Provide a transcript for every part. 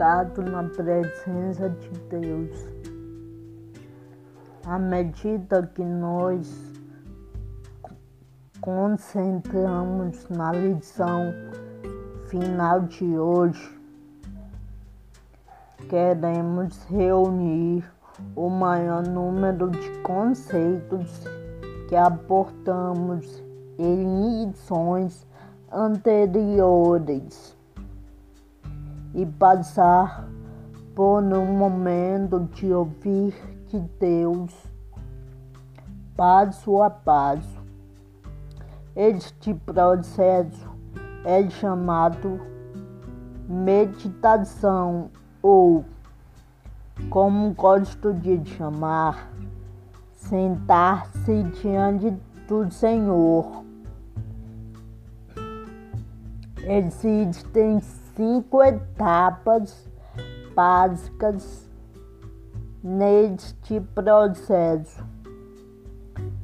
na presença de Deus. À medida que nós concentramos na lição final de hoje, queremos reunir o maior número de conceitos que aportamos em lições anteriores e passar por um momento de ouvir de Deus passo a passo. Este processo é chamado meditação ou, como gosto de chamar, sentar-se diante do Senhor. Existem cinco etapas básicas neste processo.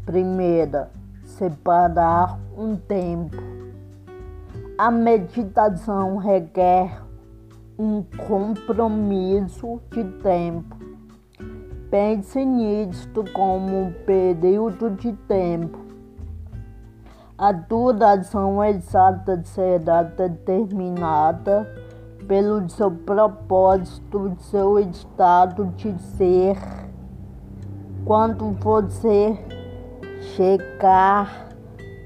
Primeira, separar um tempo. A meditação requer um compromisso de tempo. Pense nisto como um período de tempo. A duração exata será determinada pelo seu propósito, seu estado de ser, quando você chegar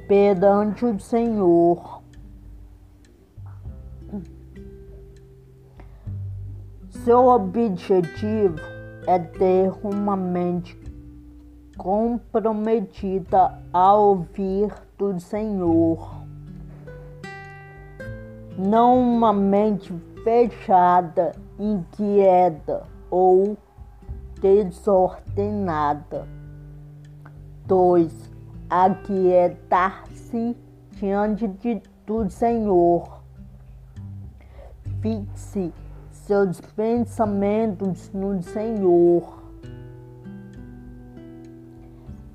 perante o Senhor. Seu objetivo é ter uma mente comprometida a ouvir do Senhor, não uma mente fechada, inquieta ou desordenada. 2. Aquietar-se diante de, do Senhor. Fixe seus pensamentos no Senhor.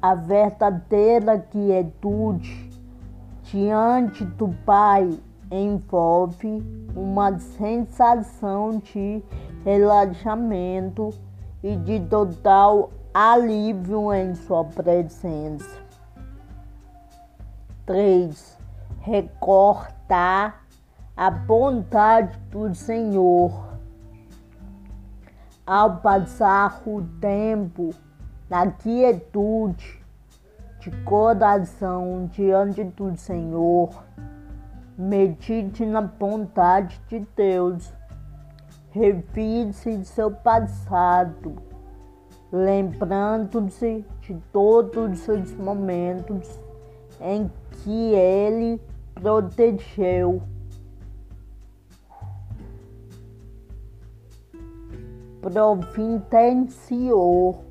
A verdadeira quietude diante do Pai envolve uma sensação de relaxamento e de total alívio em sua presença. 3. Recortar a bondade do Senhor. Ao passar o tempo na quietude de coração diante do Senhor, Medite na bondade de Deus. Revise seu passado, lembrando-se de todos os momentos em que Ele protegeu. Providenciou,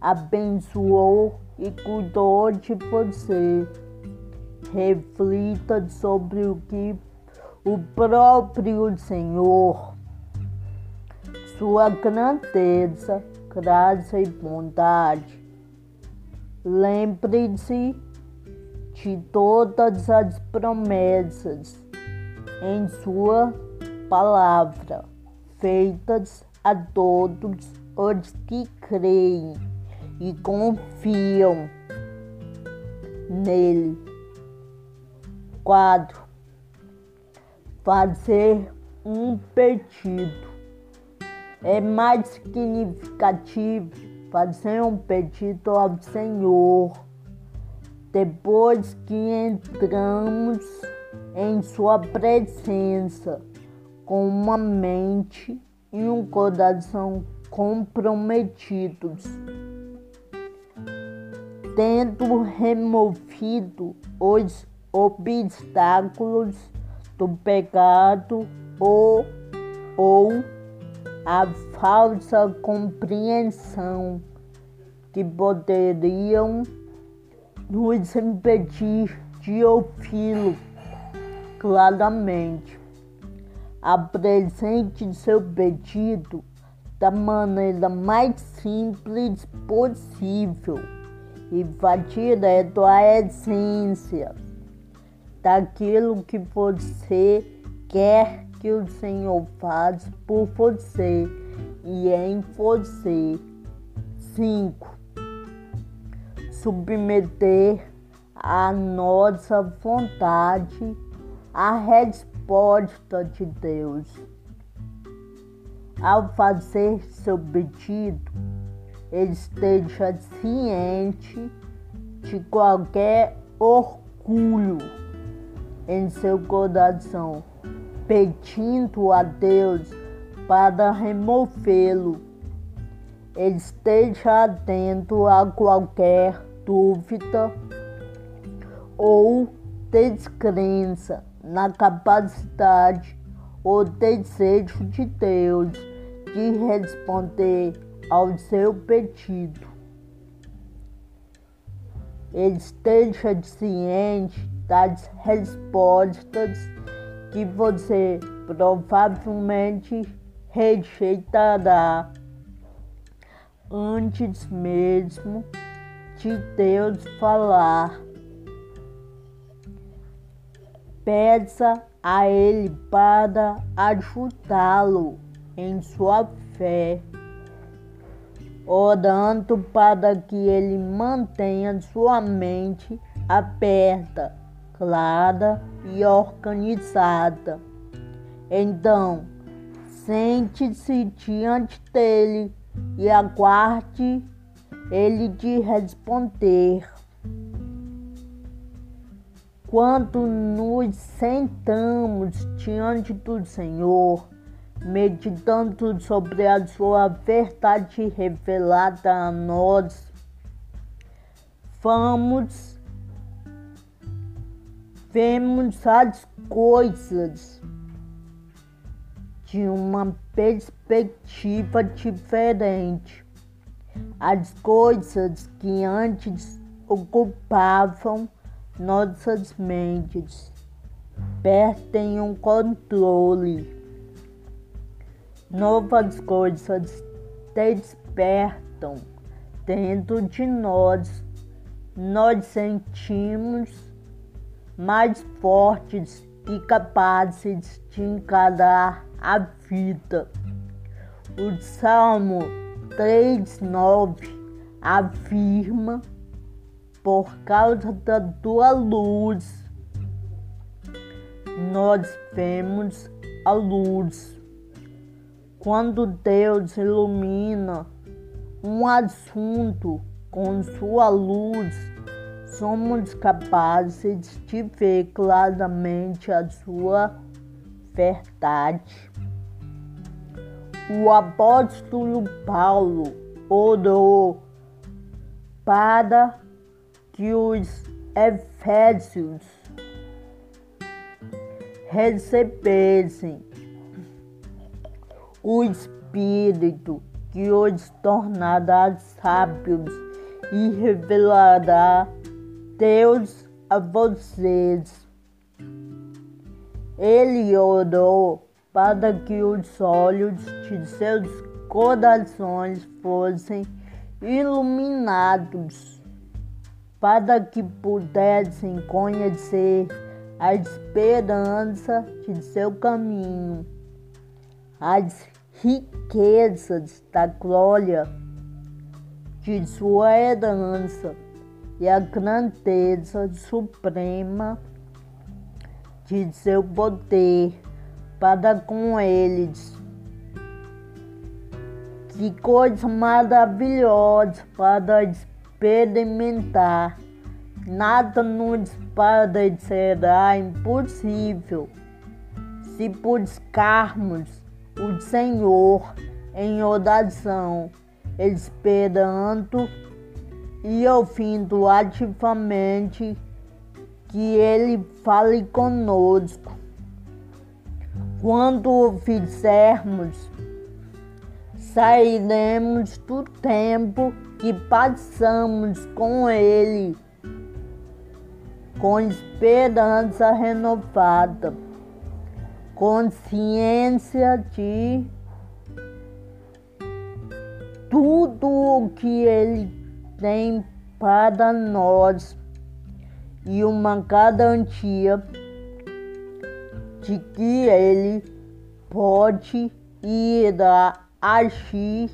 abençoou e cuidou de você reflita sobre o que o próprio Senhor, sua grandeza, graça e bondade. Lembre-se de todas as promessas em sua palavra, feitas a todos os que creem e confiam nele. 4. Fazer um pedido. É mais significativo fazer um pedido ao Senhor depois que entramos em Sua presença com uma mente e um coração comprometidos, tendo removido os obstáculos do pecado ou, ou a falsa compreensão que poderiam nos impedir de ouvi-lo claramente. Apresente seu pedido da maneira mais simples possível e vá direto à essência daquilo que você quer que o Senhor faz por você e em você. 5. Submeter a nossa vontade à resposta de Deus. Ao fazer seu pedido, esteja ciente de qualquer orgulho em seu coração, pedindo a Deus para removê-lo. Esteja atento a qualquer dúvida ou descrença na capacidade ou desejo de Deus de responder ao seu pedido. Esteja ciente das respostas que você provavelmente rejeitará antes mesmo de Deus falar. Peça a Ele para ajudá-lo em sua fé, orando para que Ele mantenha sua mente aberta, clara e organizada. Então, sente-se diante dele e aguarde ele de responder. Quando nos sentamos diante do Senhor, meditando sobre a sua verdade revelada a nós, vamos, vemos as coisas de uma perspectiva diferente. As coisas que antes ocupavam nossas mentes perdem um controle. Novas coisas despertam dentro de nós. Nós sentimos mais fortes e capazes de encarar a vida. O Salmo 3,9 afirma: Por causa da tua luz, nós vemos a luz. Quando Deus ilumina um assunto com sua luz, somos capazes de ver claramente a sua verdade. O apóstolo Paulo orou para que os efésios recebessem o Espírito que os tornará sábios e revelará Deus a vocês. Ele orou para que os olhos de seus corações fossem iluminados, para que pudessem conhecer a esperança de seu caminho, as riquezas da glória de sua herança e a grandeza suprema de seu poder para com eles. Que coisa maravilhosa para experimentar. Nada nos parecerá impossível se buscarmos o Senhor em oração, esperando e ouvindo ativamente que Ele fale conosco. Quando o fizermos, sairemos do tempo que passamos com Ele, com esperança renovada, consciência de tudo o que Ele tem para nós e uma garantia de que Ele pode e irá agir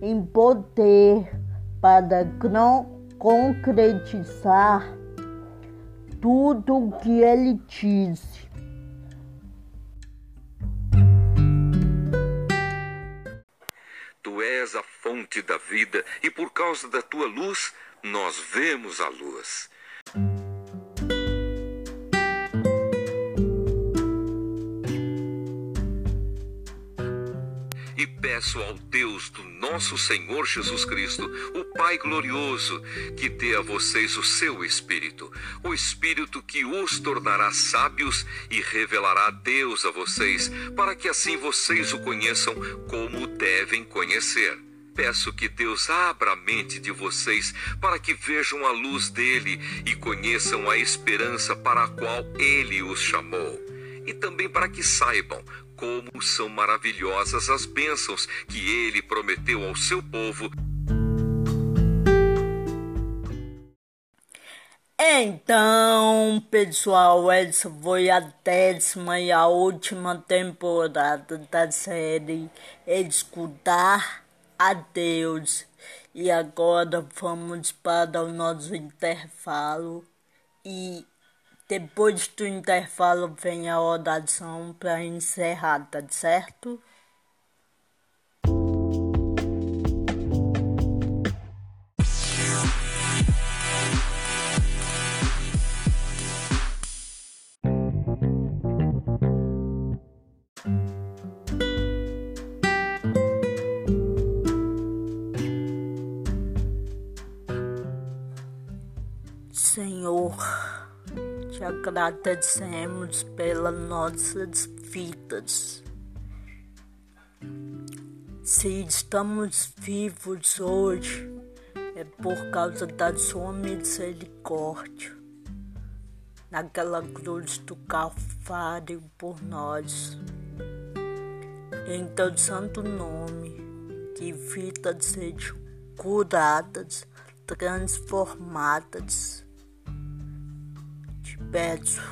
em poder para concretizar tudo o que ele disse. Tu és a fonte da vida e por causa da tua luz nós vemos a luz. E peço ao Deus do nosso Senhor Jesus Cristo, o Pai glorioso, que dê a vocês o seu Espírito, o Espírito que os tornará sábios e revelará Deus a vocês, para que assim vocês o conheçam como devem conhecer. Peço que Deus abra a mente de vocês para que vejam a luz dele e conheçam a esperança para a qual ele os chamou. E também para que saibam como são maravilhosas as bênçãos que ele prometeu ao seu povo. Então, pessoal, essa foi a décima e a última temporada da série Escutar a Deus. E agora vamos para o nosso intervalo e depois do intervalo vem a oração para encerrar, tá certo? Agradecemos pelas nossas vidas. Se estamos vivos hoje, é por causa da sua misericórdia. Naquela cruz do Calvário por nós. Em teu santo nome, que vidas sejam curadas, transformadas peço,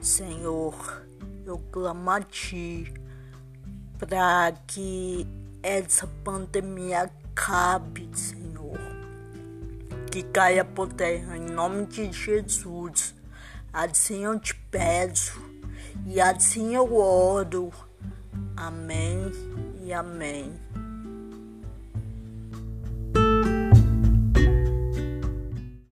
Senhor, eu clamo a Ti para que essa pandemia acabe, Senhor. Que caia por terra em nome de Jesus. Assim eu te peço e assim eu oro. Amém e amém.